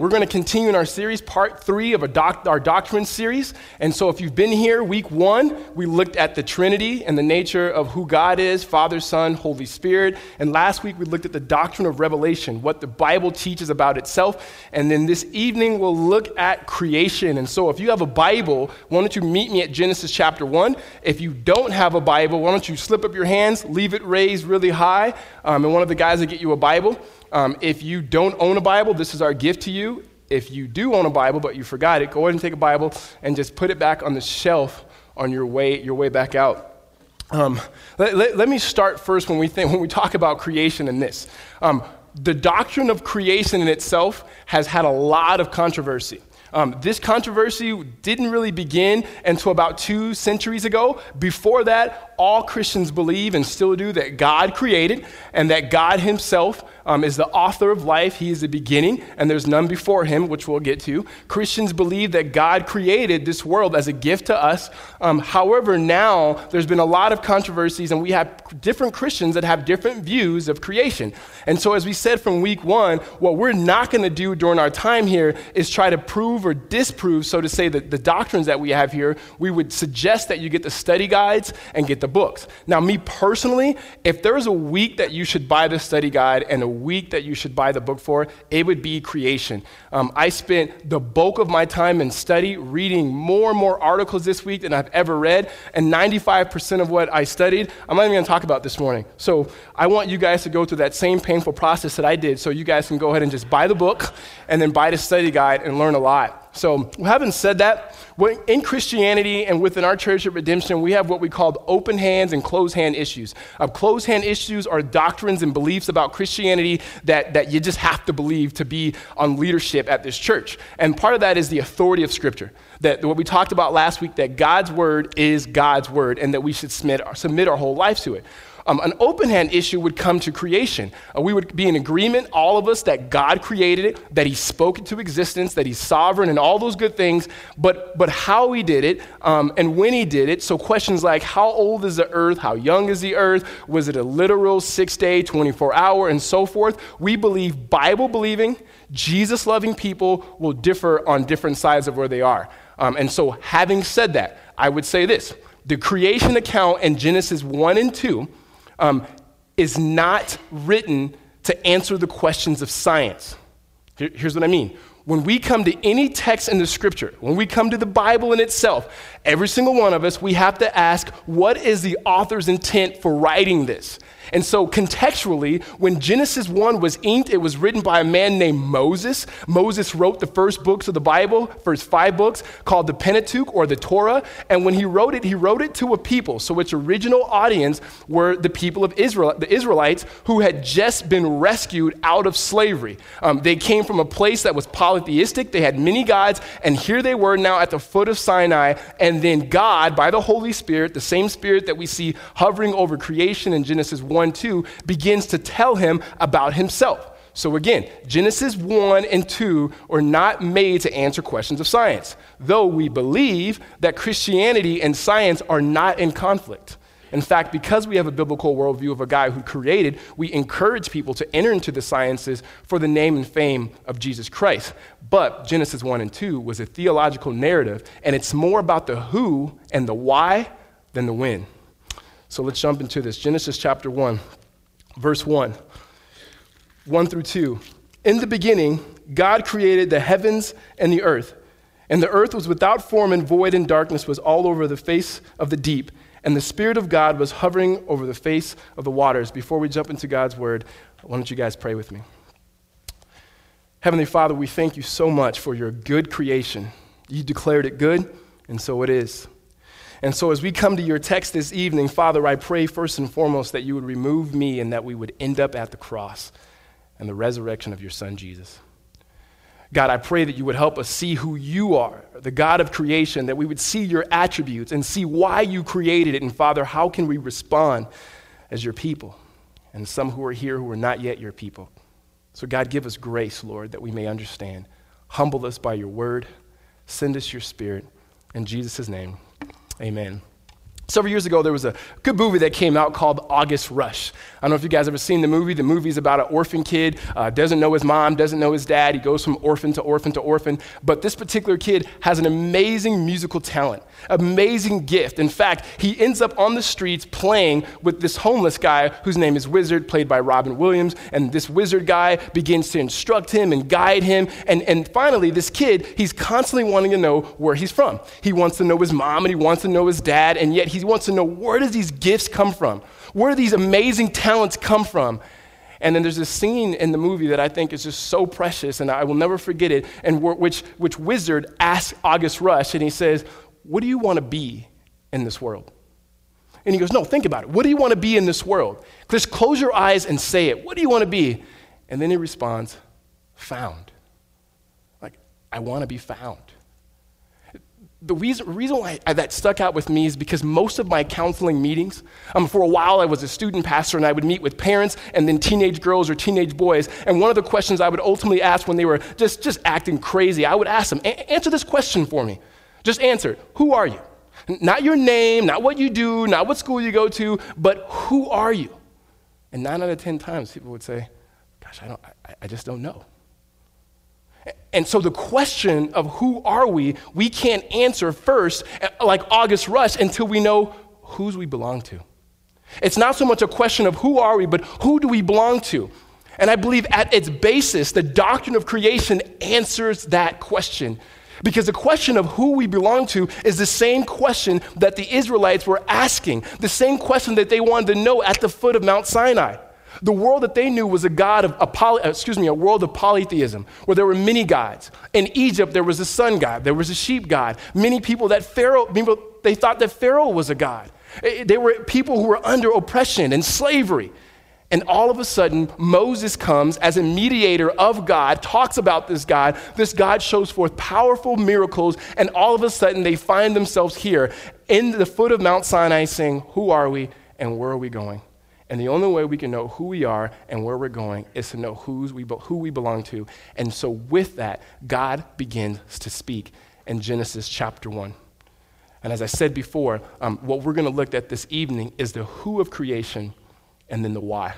We're going to continue in our series, part three of our doctrine series. And so, if you've been here, week one, we looked at the Trinity and the nature of who God is Father, Son, Holy Spirit. And last week, we looked at the doctrine of revelation, what the Bible teaches about itself. And then this evening, we'll look at creation. And so, if you have a Bible, why don't you meet me at Genesis chapter one? If you don't have a Bible, why don't you slip up your hands, leave it raised really high, um, and one of the guys will get you a Bible. Um, if you don't own a Bible, this is our gift to you. If you do own a Bible but you forgot it, go ahead and take a Bible and just put it back on the shelf on your way, your way back out. Um, let, let, let, me start first when we, think, when we talk about creation and this. Um, the doctrine of creation in itself has had a lot of controversy. Um, this controversy didn't really begin until about two centuries ago. Before that, all Christians believe and still do that God created and that God Himself um, is the author of life. He is the beginning, and there's none before him, which we'll get to. Christians believe that God created this world as a gift to us. Um, however, now there's been a lot of controversies, and we have different Christians that have different views of creation. And so, as we said from week one, what we're not going to do during our time here is try to prove or disprove, so to say, the, the doctrines that we have here. We would suggest that you get the study guides and get the books. Now, me personally, if there is a week that you should buy the study guide and a week that you should buy the book for, it would be creation. Um, I spent the bulk of my time in study reading more and more articles this week than I've ever read, and 95% of what I studied, I'm not even going to talk about this morning. So I want you guys to go through that same painful process that I did so you guys can go ahead and just buy the book and then buy the study guide and learn a lot. So, having said that, in Christianity and within our church at Redemption, we have what we call open hands and closed hand issues. Uh, closed hand issues are doctrines and beliefs about Christianity that, that you just have to believe to be on leadership at this church. And part of that is the authority of Scripture. That what we talked about last week, that God's word is God's word, and that we should submit, submit our whole life to it. Um, an open hand issue would come to creation. Uh, we would be in agreement, all of us, that God created it, that He spoke it to existence, that He's sovereign, and all those good things. But, but how He did it um, and when He did it. So, questions like how old is the earth? How young is the earth? Was it a literal six day, 24 hour, and so forth? We believe Bible believing, Jesus loving people will differ on different sides of where they are. Um, and so, having said that, I would say this the creation account in Genesis 1 and 2 um, is not written to answer the questions of science. Here, here's what I mean. When we come to any text in the scripture, when we come to the Bible in itself, every single one of us, we have to ask, what is the author's intent for writing this? And so, contextually, when Genesis 1 was inked, it was written by a man named Moses. Moses wrote the first books of the Bible, first five books, called the Pentateuch or the Torah. And when he wrote it, he wrote it to a people. So, its original audience were the people of Israel, the Israelites, who had just been rescued out of slavery. Um, they came from a place that was polytheistic, they had many gods, and here they were now at the foot of Sinai. And then God, by the Holy Spirit, the same Spirit that we see hovering over creation in Genesis 1 1 2 begins to tell him about himself. So again, Genesis 1 and 2 are not made to answer questions of science, though we believe that Christianity and science are not in conflict. In fact, because we have a biblical worldview of a guy who created, we encourage people to enter into the sciences for the name and fame of Jesus Christ. But Genesis 1 and 2 was a theological narrative, and it's more about the who and the why than the when. So let's jump into this. Genesis chapter 1, verse 1. 1 through 2. In the beginning, God created the heavens and the earth. And the earth was without form and void, and darkness was all over the face of the deep. And the Spirit of God was hovering over the face of the waters. Before we jump into God's word, why don't you guys pray with me? Heavenly Father, we thank you so much for your good creation. You declared it good, and so it is. And so, as we come to your text this evening, Father, I pray first and foremost that you would remove me and that we would end up at the cross and the resurrection of your Son, Jesus. God, I pray that you would help us see who you are, the God of creation, that we would see your attributes and see why you created it. And Father, how can we respond as your people? And some who are here who are not yet your people. So, God, give us grace, Lord, that we may understand. Humble us by your word. Send us your spirit. In Jesus' name. Amen. Several years ago, there was a good movie that came out called August Rush. I don't know if you guys ever seen the movie. The movie's about an orphan kid, uh, doesn't know his mom, doesn't know his dad. He goes from orphan to orphan to orphan. But this particular kid has an amazing musical talent, amazing gift. In fact, he ends up on the streets playing with this homeless guy whose name is Wizard, played by Robin Williams. And this wizard guy begins to instruct him and guide him. And, and finally, this kid, he's constantly wanting to know where he's from. He wants to know his mom and he wants to know his dad, and yet he he wants to know where does these gifts come from? Where do these amazing talents come from? And then there's this scene in the movie that I think is just so precious, and I will never forget it, and which, which wizard asks August Rush, and he says, What do you want to be in this world? And he goes, No, think about it. What do you want to be in this world? Just close your eyes and say it. What do you want to be? And then he responds, Found. Like, I want to be found the reason, reason why I, that stuck out with me is because most of my counseling meetings, um, for a while I was a student pastor and I would meet with parents and then teenage girls or teenage boys. And one of the questions I would ultimately ask when they were just, just acting crazy, I would ask them, answer this question for me. Just answer, who are you? Not your name, not what you do, not what school you go to, but who are you? And nine out of 10 times people would say, gosh, I, don't, I, I just don't know. And so the question of who are we, we can't answer first, eh, like August Rush, until we know whose we belong to. It's not so much a question of who are we, but who do we belong to? And I believe at its basis, the doctrine of creation answers that question. Because the question of who we belong to is the same question that the Israelites were asking, the same question that they wanted to know at the foot of Mount Sinai. The world that they knew was a god of a poly, uh, excuse me, a world of polytheism, where there were many gods. In Egypt, there was a sun god, there was a sheep god. Many people that Pharaoh, people, they thought that Pharaoh was a god. They were people who were under oppression and slavery. And all of a sudden, Moses comes as a mediator of God, talks about this God. This God shows forth powerful miracles, and all of a sudden, they find themselves here in the foot of Mount Sinai saying, Who are we and where are we going? And the only way we can know who we are and where we're going is to know who's we, who we belong to. And so, with that, God begins to speak in Genesis chapter 1. And as I said before, um, what we're going to look at this evening is the who of creation and then the why.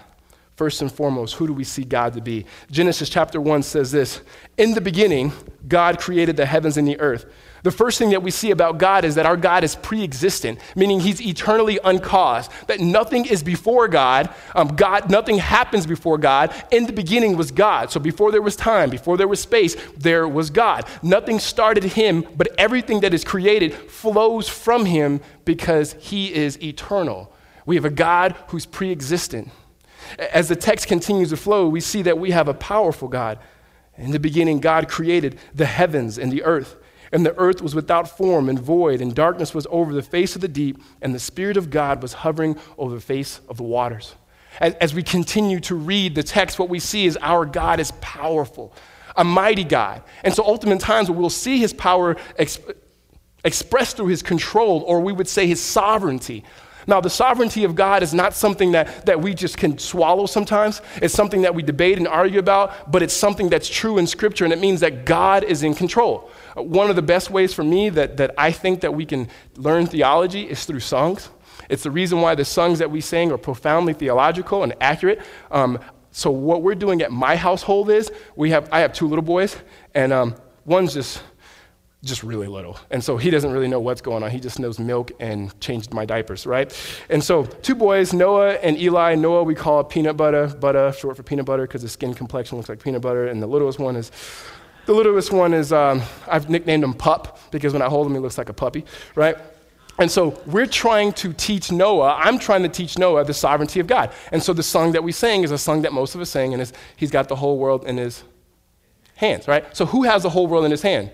First and foremost, who do we see God to be? Genesis chapter 1 says this In the beginning, God created the heavens and the earth. The first thing that we see about God is that our God is pre existent, meaning he's eternally uncaused, that nothing is before God. Um, God, nothing happens before God. In the beginning was God. So before there was time, before there was space, there was God. Nothing started him, but everything that is created flows from him because he is eternal. We have a God who's pre existent. As the text continues to flow, we see that we have a powerful God. In the beginning, God created the heavens and the earth. And the earth was without form and void, and darkness was over the face of the deep, and the Spirit of God was hovering over the face of the waters. As, as we continue to read the text, what we see is our God is powerful, a mighty God. And so, ultimate times, we'll see his power exp- expressed through his control, or we would say his sovereignty. Now, the sovereignty of God is not something that, that we just can swallow sometimes. It's something that we debate and argue about, but it's something that's true in Scripture, and it means that God is in control. One of the best ways for me that, that I think that we can learn theology is through songs. It's the reason why the songs that we sing are profoundly theological and accurate. Um, so what we're doing at my household is we have I have two little boys, and um, one's just just really little. And so he doesn't really know what's going on. He just knows milk and changed my diapers, right? And so two boys, Noah and Eli. Noah we call peanut butter, butter, short for peanut butter because his skin complexion looks like peanut butter. And the littlest one is the littlest one is, um, I've nicknamed him Pup because when I hold him, he looks like a puppy, right? And so we're trying to teach Noah, I'm trying to teach Noah the sovereignty of God. And so the song that we sing is a song that most of us sing, and he's got the whole world in his hands, right? So who has the whole world in his hand?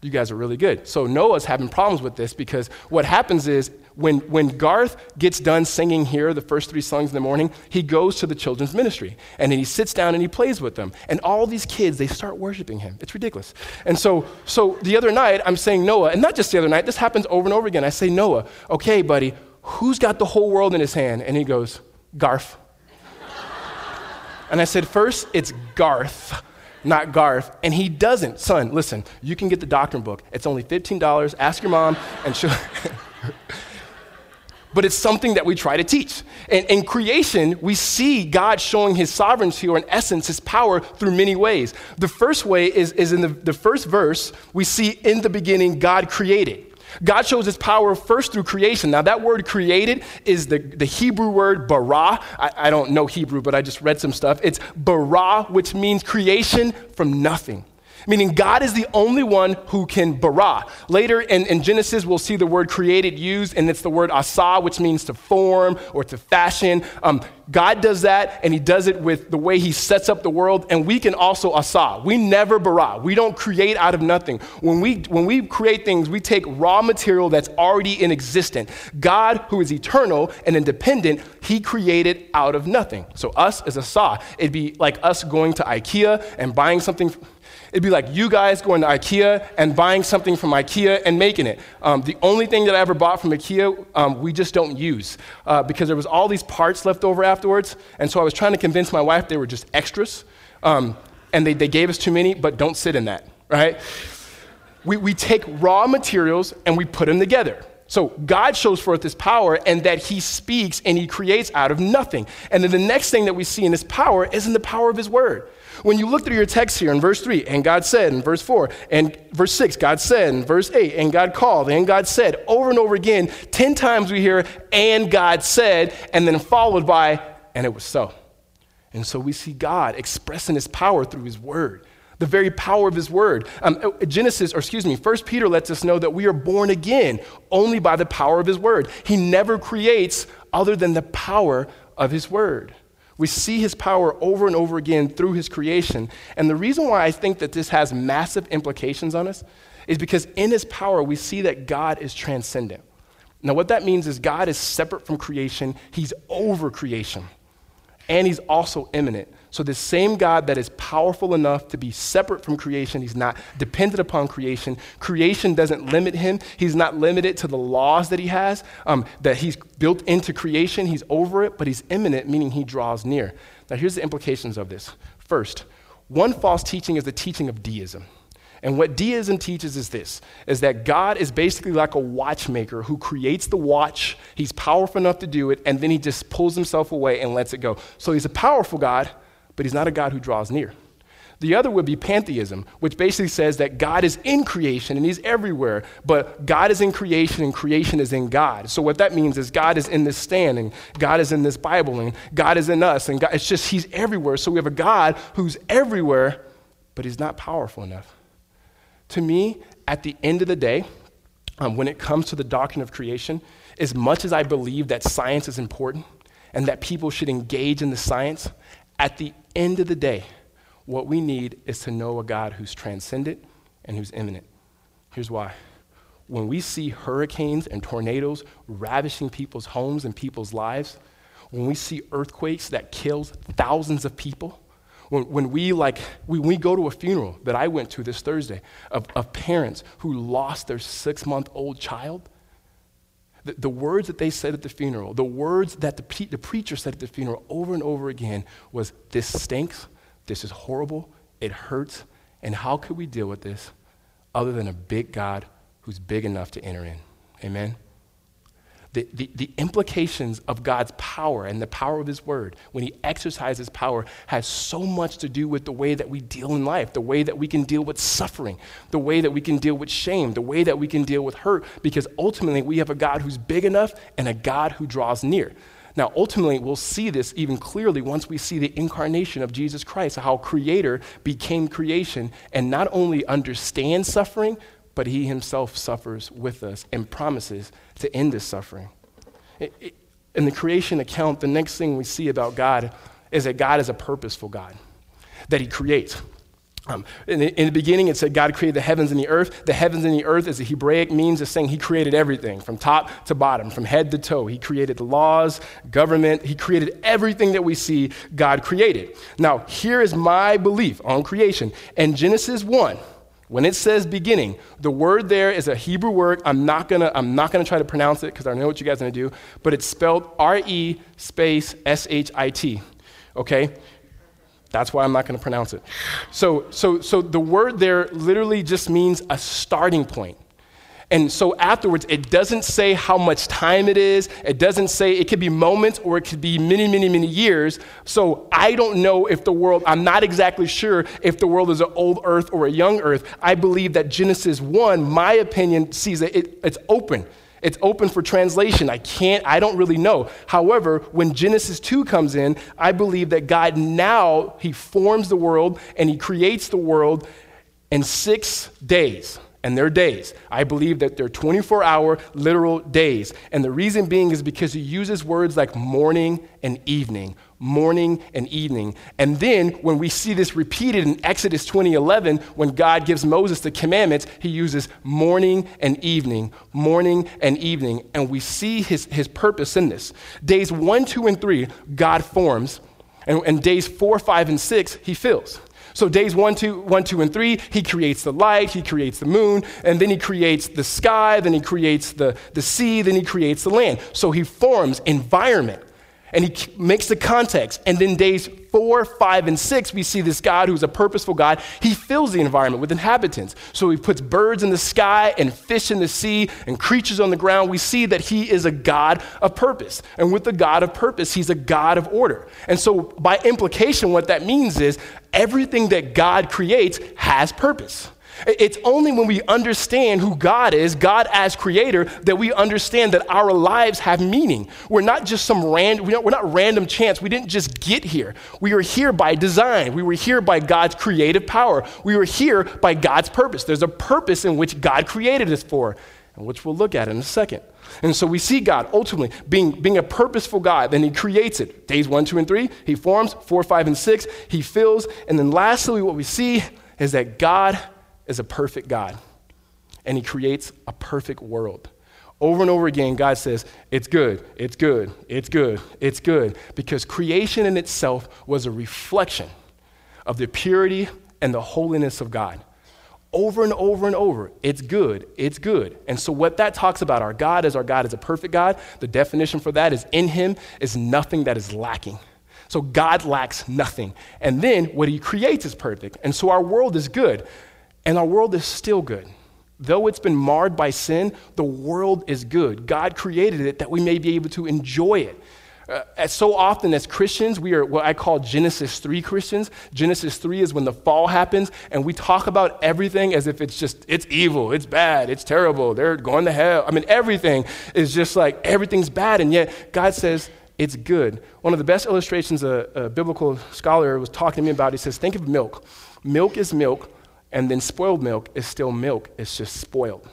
You guys are really good. So Noah's having problems with this because what happens is when, when Garth gets done singing here, the first three songs in the morning, he goes to the children's ministry and then he sits down and he plays with them. And all these kids, they start worshiping him. It's ridiculous. And so, so the other night, I'm saying, Noah, and not just the other night, this happens over and over again. I say, Noah, okay, buddy, who's got the whole world in his hand? And he goes, Garth. and I said, first, it's God not Garth. And he doesn't. Son, listen, you can get the doctrine book. It's only $15. Ask your mom, and she'll. but it's something that we try to teach. And in creation, we see God showing his sovereignty, or in essence, his power through many ways. The first way is, is in the, the first verse, we see in the beginning, God created. God shows his power first through creation. Now, that word created is the, the Hebrew word bara. I, I don't know Hebrew, but I just read some stuff. It's bara, which means creation from nothing meaning God is the only one who can bara. Later in, in, Genesis, we'll see the word created used, and it's the word asa, which means to form or to fashion. Um, God does that, and He does it with the way He sets up the world, and we can also asa. We never bara. We don't create out of nothing. When we, when we create things, we take raw material that's already in existence. God, who is eternal and independent, He created out of nothing. So, us as asa, it'd be like us going to IKEA and buying something. It'd be like you guys going to IKEA and buying something from IKEA and making it. Um, the only thing that I ever bought from IKEA, um, we just don't use uh, because there was all these parts left over afterwards. And so I was trying to convince my wife they were just extras. Um, and they, they gave us too many, but don't sit in that, right? We, we take raw materials and we put them together. So God shows forth his power and that he speaks and he creates out of nothing. And then the next thing that we see in his power is in the power of his word. When you look through your text here in verse 3, and God said, in verse 4, and verse 6, God said, in verse 8, and God called, and God said, over and over again, 10 times we hear, and God said, and then followed by, and it was so. And so we see God expressing his power through his word the very power of his word. Um, uh, Genesis, or excuse me, First Peter lets us know that we are born again only by the power of his word. He never creates other than the power of his word. We see his power over and over again through his creation. And the reason why I think that this has massive implications on us is because in his power, we see that God is transcendent. Now, what that means is God is separate from creation, he's over creation, and he's also immanent. So, the same God that is powerful enough to be separate from creation, he's not dependent upon creation. Creation doesn't limit him. He's not limited to the laws that he has, um, that he's built into creation. He's over it, but he's immanent, meaning he draws near. Now, here's the implications of this. First, one false teaching is the teaching of deism. And what deism teaches is this is that God is basically like a watchmaker who creates the watch. He's powerful enough to do it, and then he just pulls himself away and lets it go. So he's a powerful God, but he's not a God who draws near. The other would be pantheism, which basically says that God is in creation and he's everywhere, but God is in creation and creation is in God. So what that means is God is in this stand and God is in this Bible and God is in us and God, it's just he's everywhere. So we have a God who's everywhere, but he's not powerful enough. To me, at the end of the day, um, when it comes to the doctrine of creation, as much as I believe that science is important and that people should engage in the science, at the end of the day, what we need is to know a God who's transcendent and who's immanent. Here's why. When we see hurricanes and tornadoes ravishing people's homes and people's lives, when we see earthquakes that kills thousands of people, when, when we like when we go to a funeral that I went to this Thursday of, of parents who lost their six month old child, the, the, words that they said at the funeral, the words that the, pre- the preacher said at the funeral over and over again was, This stinks, this is horrible, it hurts, and how could we deal with this other than a big God who's big enough to enter in? Amen? The, the, the, implications of God's power and the power of His Word, when He exercises power, has so much to do with the way that we deal in life, the way that we can deal with suffering, the way that we can deal with shame, the way that we can deal with hurt, because ultimately we have a God who's big enough and a God who draws near. Now, ultimately, we'll see this even clearly once we see the incarnation of Jesus Christ, how Creator became creation and not only understands suffering, but he himself suffers with us and promises to end this suffering. in the creation account, the next thing we see about God is that God is a purposeful God, that he creates. Um, in, the, in, the, beginning, it said God created the heavens and the earth. The heavens and the earth, is a Hebraic means, of saying He created everything from top to bottom, from head to toe. He created the laws, government. He created everything that we see God created. Now, here is my belief on creation. In Genesis 1, when it says beginning, the word there is a Hebrew word. I'm not gonna, I'm not gonna try to pronounce it because I know what you guys are gonna do, but it's spelled R-E space S-H-I-T. Okay? That's why I'm not gonna pronounce it. So, so, so the word there literally just means a starting point. And so afterwards, it doesn't say how much time it is. It doesn't say it could be moments or it could be many, many, many years. So I don't know if the world, I'm not exactly sure if the world is an old earth or a young earth. I believe that Genesis 1, my opinion, sees that it, it's open. It's open for translation. I can't, I don't really know. However, when Genesis 2 comes in, I believe that God now, He forms the world and He creates the world in six days and their days. I believe that they're 24 hour literal days. And the reason being is because he uses words like morning and evening, morning and evening. And then when we see this repeated in Exodus 20:11 when God gives Moses the commandments, he uses morning and evening, morning and evening, and we see his, his purpose in this. Days 1, 2 and 3 God forms, and, and days 4, 5 and 6 he fills. So days one, two, one, two, and three, he creates the light, he creates the moon, and then he creates the sky, then he creates the, the sea, then he creates the land. So he forms environment and he makes the context. And then days four, five, and six, we see this God who's a purposeful God. He fills the environment with inhabitants. So he puts birds in the sky and fish in the sea and creatures on the ground. We see that he is a God of purpose. And with the God of purpose, he's a God of order. And so, by implication, what that means is everything that God creates has purpose. It's only when we understand who God is, God as creator, that we understand that our lives have meaning. We're not just some random, we're not random chance. We didn't just get here. We were here by design. We were here by God's creative power. We were here by God's purpose. There's a purpose in which God created us for, and which we'll look at in a second. And so we see God ultimately being, being a purposeful God. Then he creates it. Days one, two, and three, he forms. Four, five, and six, he fills. And then lastly, what we see is that God is a perfect God, and He creates a perfect world. Over and over again, God says, It's good, it's good, it's good, it's good, because creation in itself was a reflection of the purity and the holiness of God. Over and over and over, it's good, it's good. And so, what that talks about, our God is our God is a perfect God. The definition for that is in Him is nothing that is lacking. So, God lacks nothing. And then what He creates is perfect. And so, our world is good. And our world is still good. Though it's been marred by sin, the world is good. God created it that we may be able to enjoy it. Uh, as so often as Christians, we are what I call Genesis 3 Christians. Genesis 3 is when the fall happens, and we talk about everything as if it's just, it's evil, it's bad, it's terrible, they're going to hell. I mean, everything is just like, everything's bad, and yet God says, it's good. One of the best illustrations a, a biblical scholar was talking to me about, he says, think of milk. Milk is milk and then spoiled milk is still milk, it's just spoiled.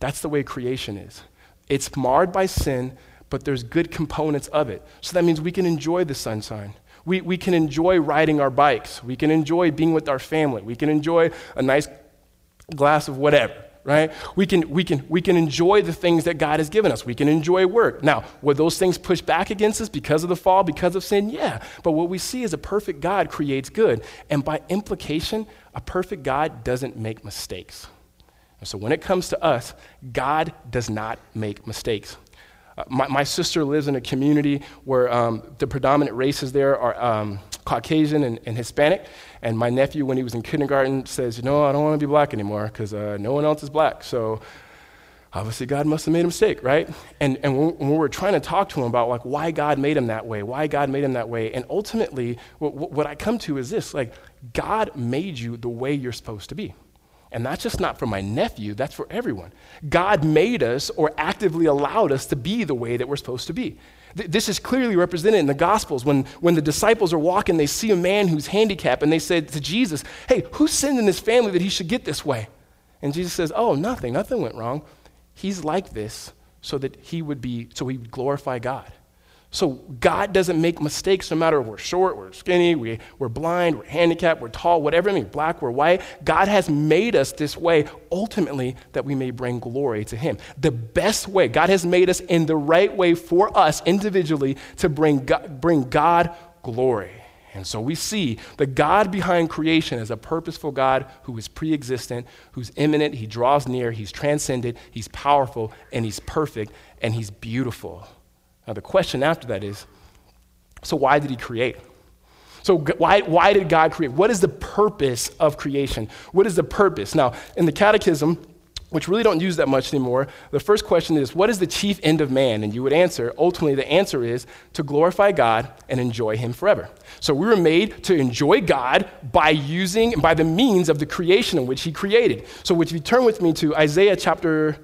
That's the way creation is. It's marred by sin, but there's good components of it. So that means we can enjoy the sunshine. We, we can enjoy riding our bikes. We can enjoy being with our family. We can enjoy a nice glass of whatever right? We can, we, can, we can enjoy the things that God has given us. We can enjoy work. Now, would those things push back against us because of the fall, because of sin? Yeah. But what we see is a perfect God creates good. And by implication, a perfect God doesn't make mistakes. And so when it comes to us, God does not make mistakes. Uh, my, my, sister lives in a community where um, the predominant races there are um, Caucasian and, and, Hispanic. And my nephew, when he was in kindergarten, says, You know, I don't want to be black anymore because uh, no one else is black. So obviously, God must have made a mistake, right? And, and when, we were trying to talk to him about like why God made him that way, why God made him that way, and ultimately, what, what I come to is this like, God made you the way you're supposed to be. And that's just not for my nephew, that's for everyone. God made us or actively allowed us to be the way that we're supposed to be. Th- this is clearly represented in the Gospels. When, when the disciples are walking, they see a man who's handicapped, and they said to Jesus, Hey, who sinned in this family that he should get this way? And Jesus says, Oh, nothing, nothing went wrong. He's like this so that he would be, so he would glorify God. So God doesn't make mistakes no matter if we're short, we're skinny, we, we're blind, we're handicapped, we're tall, whatever, I mean, black, we're white. God has made us this way ultimately that we may bring glory to Him. The best way, God has made us in the right way for us individually to bring God, bring God glory. And so we see the God behind creation is a purposeful God who is pre existent, who's immanent, He draws near, He's transcendent, He's powerful, and He's perfect, and He's beautiful. Now, the question after that is so, why did he create? So, why, why did God create? What is the purpose of creation? What is the purpose? Now, in the Catechism, which really don't use that much anymore, the first question is, What is the chief end of man? And you would answer, ultimately, the answer is to glorify God and enjoy Him forever. So we were made to enjoy God by using, by the means of the creation in which He created. So if you turn with me to Isaiah chapter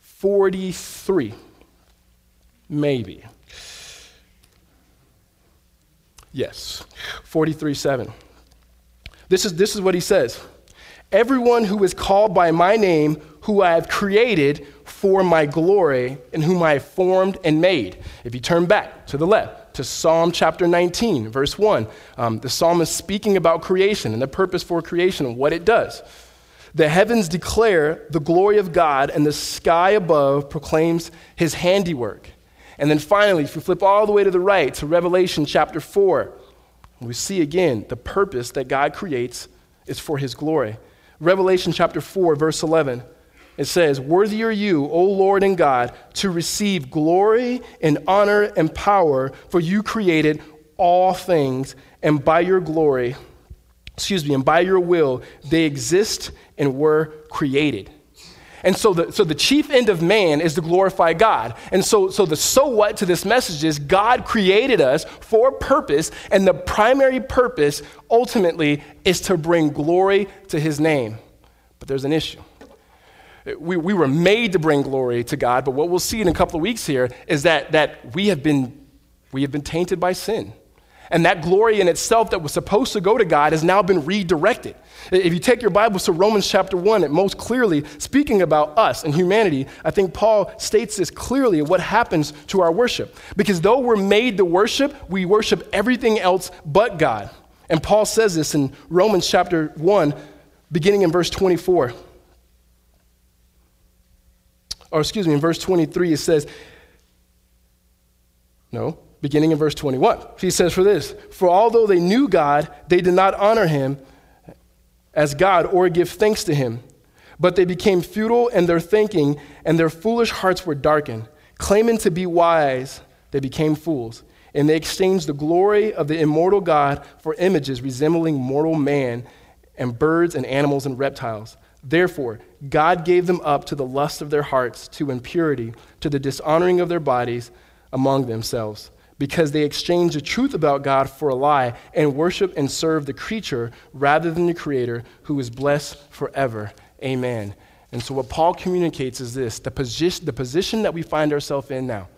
43, maybe. Yes, 43 7. This is, this is what he says Everyone who is called by my name, who I have created for my glory, and whom I have formed and made. If you turn back to the left, to Psalm chapter 19, verse 1, um, the psalmist speaking about creation and the purpose for creation and what it does. The heavens declare the glory of God, and the sky above proclaims his handiwork. And then finally, if we flip all the way to the right to Revelation chapter 4, we see again the purpose that God creates is for his glory. Revelation chapter 4, verse 11, it says, Worthy are you, O Lord and God, to receive glory and honor and power, for you created all things, and by your glory, excuse me, and by your will, they exist and were created. And so the, so the chief end of man is to glorify God. And so, so the so what to this message is God created us for purpose, and the primary purpose ultimately is to bring glory to his name. But there's an issue. We, we were made to bring glory to God, but what we'll see in a couple of weeks here is that, that we, have been, we have been tainted by sin. And that glory in itself that was supposed to go to God has now been redirected. If you take your Bibles to Romans chapter 1, it most clearly, speaking about us and humanity, I think Paul states this clearly what happens to our worship. Because though we're made to worship, we worship everything else but God. And Paul says this in Romans chapter 1, beginning in verse 24. Or excuse me, in verse 23, it says, no, beginning in verse 21. He says, For this, for although they knew God, they did not honor him as God or give thanks to him. But they became futile in their thinking, and their foolish hearts were darkened. Claiming to be wise, they became fools. And they exchanged the glory of the immortal God for images resembling mortal man and birds and animals and reptiles. Therefore, God gave them up to the lust of their hearts, to impurity, to the dishonoring of their bodies among themselves because they exchange the truth about God for a lie and worship and serve the creature rather than the Creator who is blessed forever. Amen. And so, what Paul communicates is this the position, the position that we find ourselves in now,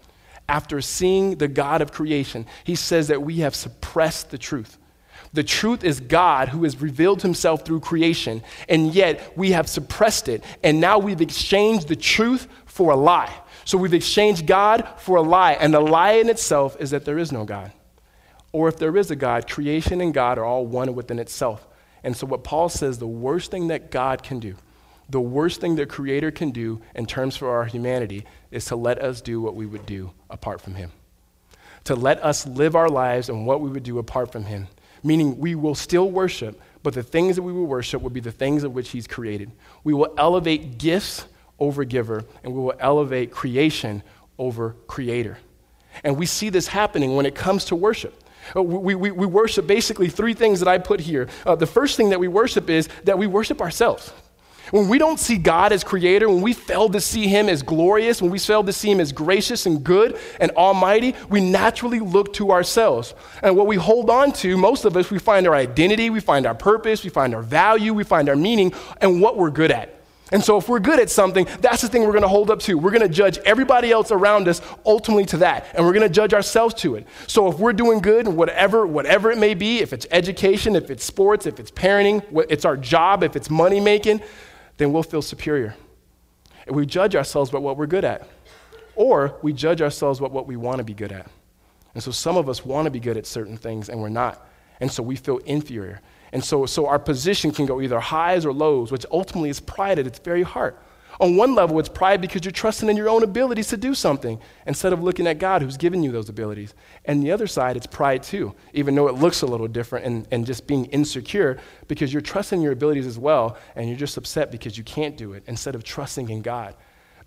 after seeing the God of creation, he says that we have suppressed the truth. The truth is God who has revealed himself through creation, and yet we have suppressed it, and now we've exchanged the truth for a lie. So we've exchanged God for a lie, and the lie in itself is that there is no God. Or if there is a God, creation and God are all one within itself. And so, what Paul says the worst thing that God can do, the worst thing the Creator can do in terms for our humanity, is to let us do what we would do apart from Him. To let us live our lives and what we would do apart from Him. Meaning, we will still worship, but the things that we will worship will be the things of which He's created. We will elevate gifts over giver, and we will elevate creation over creator. And we see this happening when it comes to worship. Uh, we, we, we worship basically three things that I put here. Uh, the first thing that we worship is that we worship ourselves. When we don't see God as creator, when we fail to see him as glorious, when we fail to see him as gracious and good and almighty, we naturally look to ourselves. And what we hold on to, most of us, we find our identity, we find our purpose, we find our value, we find our meaning, and what we're good at. And so, if we're good at something, that's the thing we're going to hold up to. We're going to judge everybody else around us ultimately to that, and we're going to judge ourselves to it. So, if we're doing good, whatever, whatever it may be, if it's education, if it's sports, if it's parenting, it's our job, if it's money making, then we'll feel superior. And we judge ourselves by what we're good at, or we judge ourselves by what we want to be good at. And so, some of us want to be good at certain things, and we're not. And so, we feel inferior. And so, so our position can go either highs or lows, which ultimately is pride at its very heart. On one level, it's pride because you're trusting in your own abilities to do something instead of looking at God who's given you those abilities. And the other side, it's pride too, even though it looks a little different and, and just being insecure because you're trusting your abilities as well and you're just upset because you can't do it instead of trusting in God.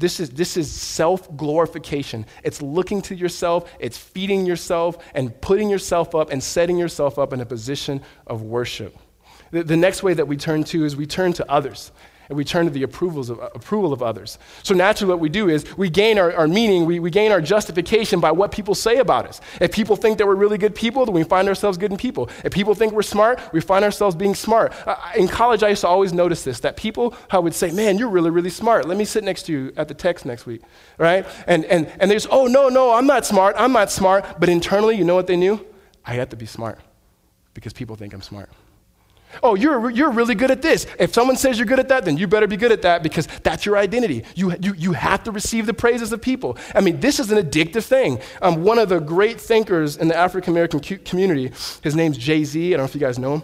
This is, this is self glorification. It's looking to yourself, it's feeding yourself, and putting yourself up and setting yourself up in a position of worship. The, the next way that we turn to is we turn to others. And we turn to the approvals of, approval of others. So naturally, what we do is we gain our, our meaning, we, we gain our justification by what people say about us. If people think that we're really good people, then we find ourselves good in people. If people think we're smart, we find ourselves being smart. Uh, in college, I used to always notice this that people I would say, Man, you're really, really smart. Let me sit next to you at the text next week, right? And, and, and there's, Oh, no, no, I'm not smart. I'm not smart. But internally, you know what they knew? I had to be smart because people think I'm smart. Oh, you're, you're really good at this. If someone says you're good at that, then you better be good at that because that's your identity. You, you, you have to receive the praises of people. I mean, this is an addictive thing. Um, one of the great thinkers in the African American community, his name's Jay Z. I don't know if you guys know him.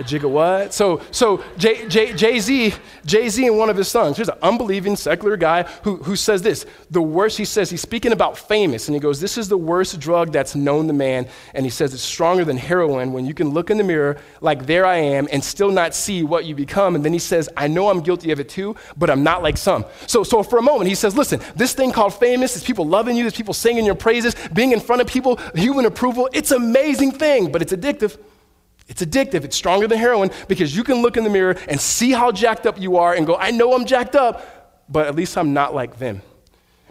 A what? So, so Jay, Jay, Jay-Z, Jay-Z in one of his songs, here's an unbelieving secular guy who, who says this. The worst, he says, he's speaking about famous, and he goes, this is the worst drug that's known to man. And he says it's stronger than heroin when you can look in the mirror like there I am and still not see what you become. And then he says, I know I'm guilty of it too, but I'm not like some. So, so for a moment, he says, listen, this thing called famous is people loving you, there's people singing your praises, being in front of people, human approval. It's an amazing thing, but it's addictive. It's addictive. It's stronger than heroin because you can look in the mirror and see how jacked up you are and go, I know I'm jacked up, but at least I'm not like them.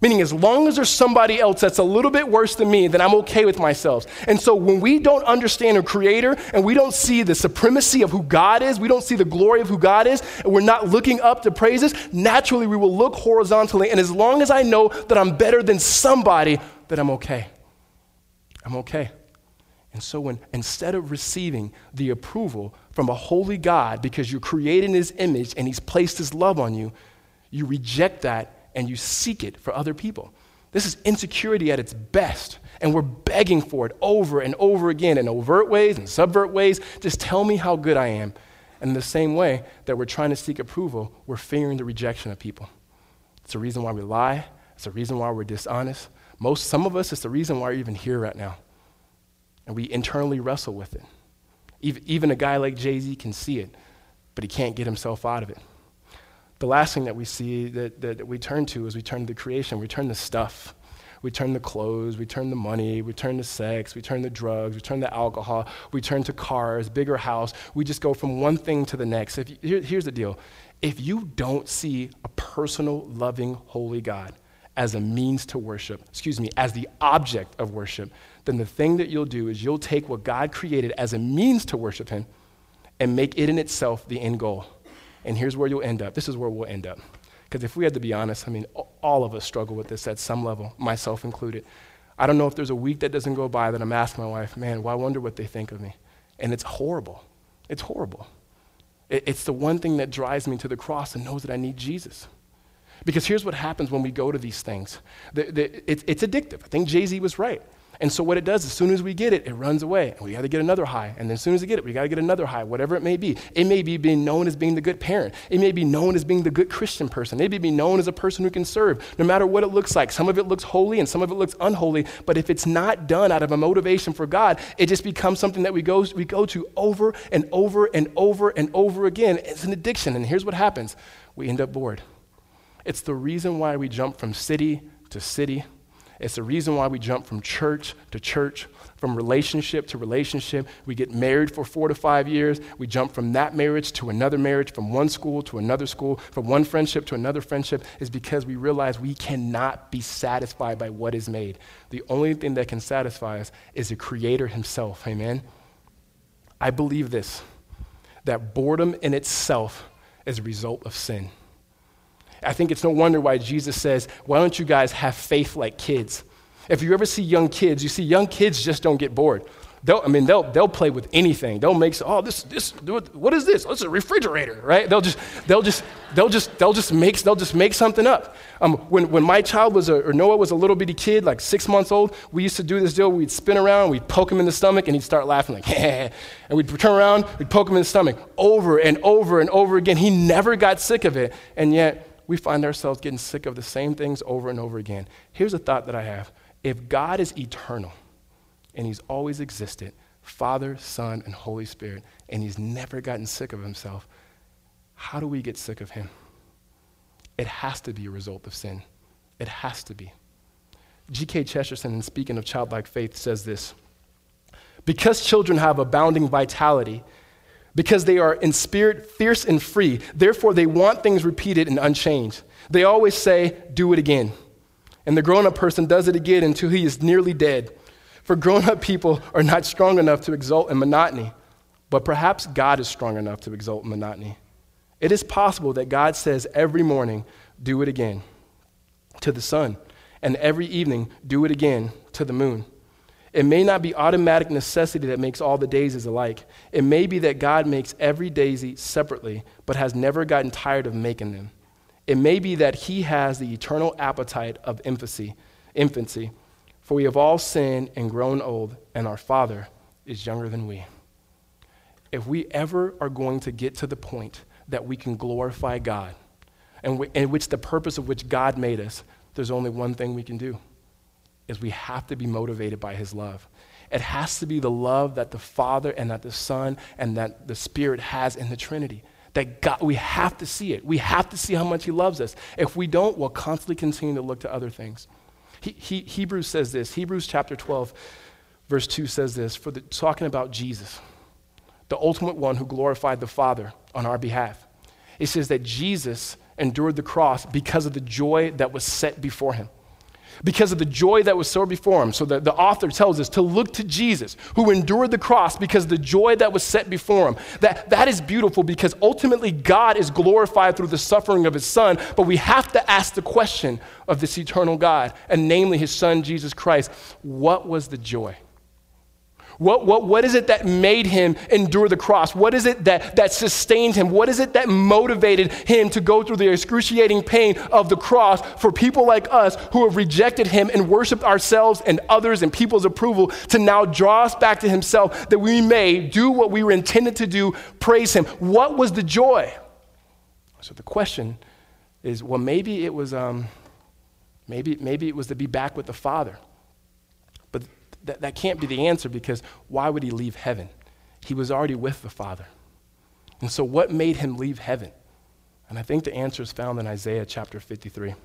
Meaning, as long as there's somebody else that's a little bit worse than me, then I'm okay with myself. And so, when we don't understand a creator and we don't see the supremacy of who God is, we don't see the glory of who God is, and we're not looking up to praises, naturally we will look horizontally. And as long as I know that I'm better than somebody, then I'm okay. I'm okay. And so, when instead of receiving the approval from a holy God because you're created in his image and he's placed his love on you, you reject that and you seek it for other people. This is insecurity at its best. And we're begging for it over and over again in overt ways and subvert ways. Just tell me how good I am. And in the same way that we're trying to seek approval, we're fearing the rejection of people. It's the reason why we lie. It's the reason why we're dishonest. Most, some of us, it's the reason why we're even here right now and we internally wrestle with it. Even a guy like Jay Z can see it, but he can't get himself out of it. The last thing that we see that, that, we turn to is we turn to the creation, we turn to stuff. We turn to clothes, we turn to money, we turn to sex, we turn to drugs, we turn to alcohol, we turn to cars, bigger house. We just go from one thing to the next. You, here, here's the deal if you don't see a personal, loving, holy God as a means to worship, excuse me, as the object of worship, then the thing that you'll do is you'll take what God created as a means to worship Him and make it in itself the end goal. And here's where you'll end up. This is where we'll end up. Because if we had to be honest, I mean, all of us struggle with this at some level, myself included. I don't know if there's a week that doesn't go by that I'm asking my wife, man, well, I wonder what they think of me. And it's horrible. It's horrible. It's the one thing that drives me to the cross and knows that I need Jesus. Because here's what happens when we go to these things it's addictive. I think Jay Z was right. And so what it does, as soon as we get it, it runs away. And we got to get another high. And then as soon as we get it, we got to get another high, whatever it may be. It may be being known as being the good parent. It may be known as being the good Christian person. Maybe be known as a person who can serve, no matter what it looks like. Some of it looks holy and some of it looks unholy. But if it's not done out of a motivation for God, it just becomes something that we go, we go to over and over and over and over again. It's an addiction. And here's what happens we end up bored. It's the reason why we jump from city to city it's the reason why we jump from church to church, from relationship to relationship. We get married for four to five years. We jump from that marriage to another marriage, from one school to another school, from one friendship to another friendship, is because we realize we cannot be satisfied by what is made. The only thing that can satisfy us is the Creator Himself. Amen? I believe this that boredom in itself is a result of sin. I think it's no wonder why Jesus says, Why don't you guys have faith like kids? If you ever see young kids, you see young kids just don't get bored. They'll, I mean, they'll, they'll play with anything. They'll make, oh, this, this, what is this? Oh, it's a refrigerator, right? They'll just, they'll just, they'll just, they'll just make, they'll just make something up. Um, when, when my child was, a, or Noah was a little bitty kid, like six months old, we used to do this deal. We'd spin around, we'd poke him in the stomach, and he'd start laughing like, and we'd turn around, we'd poke him in the stomach over and over and over again. He never got sick of it, and yet we find ourselves getting sick of the same things over and over again. Here's a thought that I have if God is eternal and He's always existed, Father, Son, and Holy Spirit, and He's never gotten sick of Himself, how do we get sick of Him? It has to be a result of sin. It has to be. G.K. Chesterton, in speaking of childlike faith, says this Because children have abounding vitality, because they are in spirit fierce and free. Therefore, they want things repeated and unchanged. They always say, Do it again. And the grown up person does it again until he is nearly dead. For grown up people are not strong enough to exult in monotony, but perhaps God is strong enough to exult in monotony. It is possible that God says every morning, Do it again to the sun, and every evening, Do it again to the moon. It may not be automatic necessity that makes all the daisies alike. It may be that God makes every daisy separately, but has never gotten tired of making them. It may be that He has the eternal appetite of infancy, infancy, for we have all sinned and grown old, and our Father is younger than we. If we ever are going to get to the point that we can glorify God, and in which the purpose of which God made us, there's only one thing we can do is we have to be motivated by his love. It has to be the love that the Father and that the Son and that the Spirit has in the Trinity. That God, we have to see it. We have to see how much He loves us. If we don't, we'll constantly continue to look to other things. He, he, Hebrews says this. Hebrews chapter 12, verse 2 says this, for the, talking about Jesus, the ultimate one who glorified the Father on our behalf. It says that Jesus endured the cross because of the joy that was set before him because of the joy that was so before him. So the, the author tells us to look to Jesus, who endured the cross because the joy that was set before him. That, that is beautiful because ultimately God is glorified through the suffering of his son, but we have to ask the question of this eternal God, and namely his son, Jesus Christ. What was the joy? What, what, what is it that made him endure the cross? What is it that, that sustained him? What is it that motivated him to go through the excruciating pain of the cross for people like us who have rejected him and worshiped ourselves and others and people's approval to now draw us back to himself that we may do what we were intended to do, praise him? What was the joy? So the question is well, maybe it was, um, maybe, maybe it was to be back with the Father that, that can't be the answer because why would he leave heaven? He was already with the Father. And so, what made him leave heaven? And I think the answer is found in Isaiah chapter 53.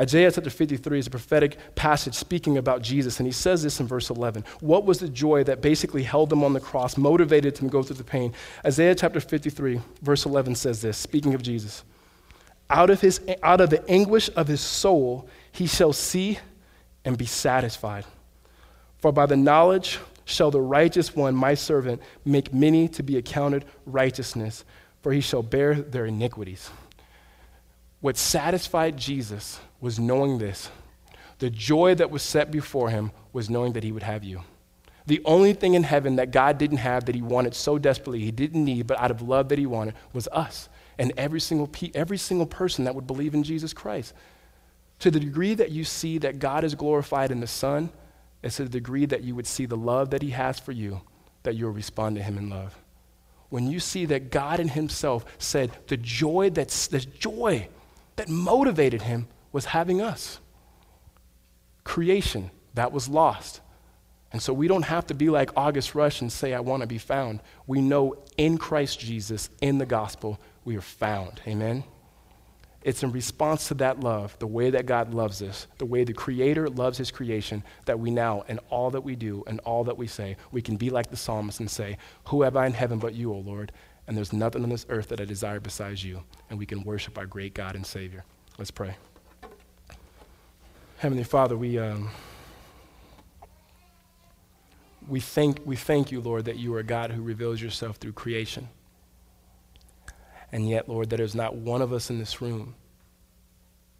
Isaiah chapter 53 is a prophetic passage speaking about Jesus, and he says this in verse 11. What was the joy that basically held him on the cross, motivated him to go through the pain? Isaiah chapter 53, verse 11 says this, speaking of Jesus. Out of, his, out of the anguish of his soul, he shall see and be satisfied. For by the knowledge shall the righteous one, my servant, make many to be accounted righteousness, for he shall bear their iniquities. What satisfied Jesus was knowing this. The joy that was set before him was knowing that he would have you. The only thing in heaven that God didn't have that he wanted so desperately, he didn't need, but out of love that he wanted, was us and every single, pe- every single person that would believe in Jesus Christ. To the degree that you see that God is glorified in the Son, it's to the degree that you would see the love that He has for you, that you'll respond to Him in love. When you see that God in Himself said the joy that's the joy that motivated Him was having us. Creation that was lost. And so we don't have to be like August Rush and say, I want to be found. We know in Christ Jesus, in the gospel, we are found. Amen? It's in response to that love, the way that God loves us, the way the Creator loves His creation, that we now, in all that we do and all that we say, we can be like the psalmist and say, Who have I in heaven but you, O Lord? And there's nothing on this earth that I desire besides you. And we can worship our great God and Savior. Let's pray. Heavenly Father, we, um, we, thank, we thank you, Lord, that you are a God who reveals yourself through creation. And yet, Lord, there's not one of us in this room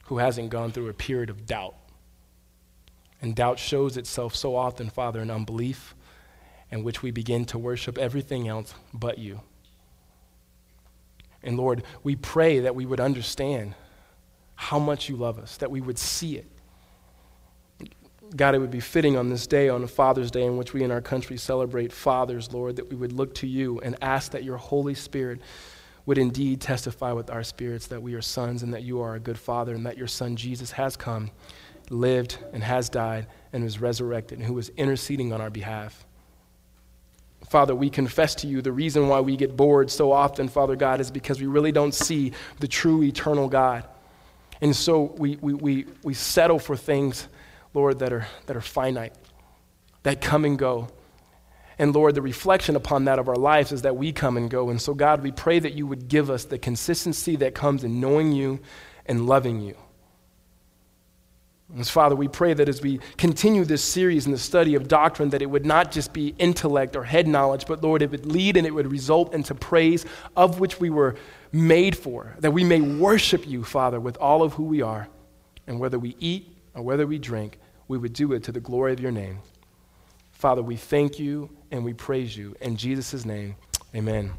who hasn't gone through a period of doubt. And doubt shows itself so often, Father, in unbelief, in which we begin to worship everything else but you. And Lord, we pray that we would understand how much you love us, that we would see it. God, it would be fitting on this day, on Father's Day, in which we in our country celebrate fathers, Lord, that we would look to you and ask that your Holy Spirit would indeed testify with our spirits that we are sons and that you are a good father and that your son Jesus has come, lived, and has died and was resurrected and who is interceding on our behalf. Father, we confess to you the reason why we get bored so often, Father God, is because we really don't see the true eternal God. And so we, we, we, we settle for things, Lord, that are, that are finite, that come and go. And Lord, the reflection upon that of our lives is that we come and go. And so, God, we pray that you would give us the consistency that comes in knowing you and loving you. And Father, we pray that as we continue this series in the study of doctrine, that it would not just be intellect or head knowledge, but Lord, it would lead and it would result into praise of which we were made for, that we may worship you, Father, with all of who we are. And whether we eat or whether we drink, we would do it to the glory of your name. Father, we thank you and we praise you. In Jesus' name, amen.